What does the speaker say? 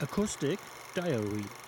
Acoustic Diary.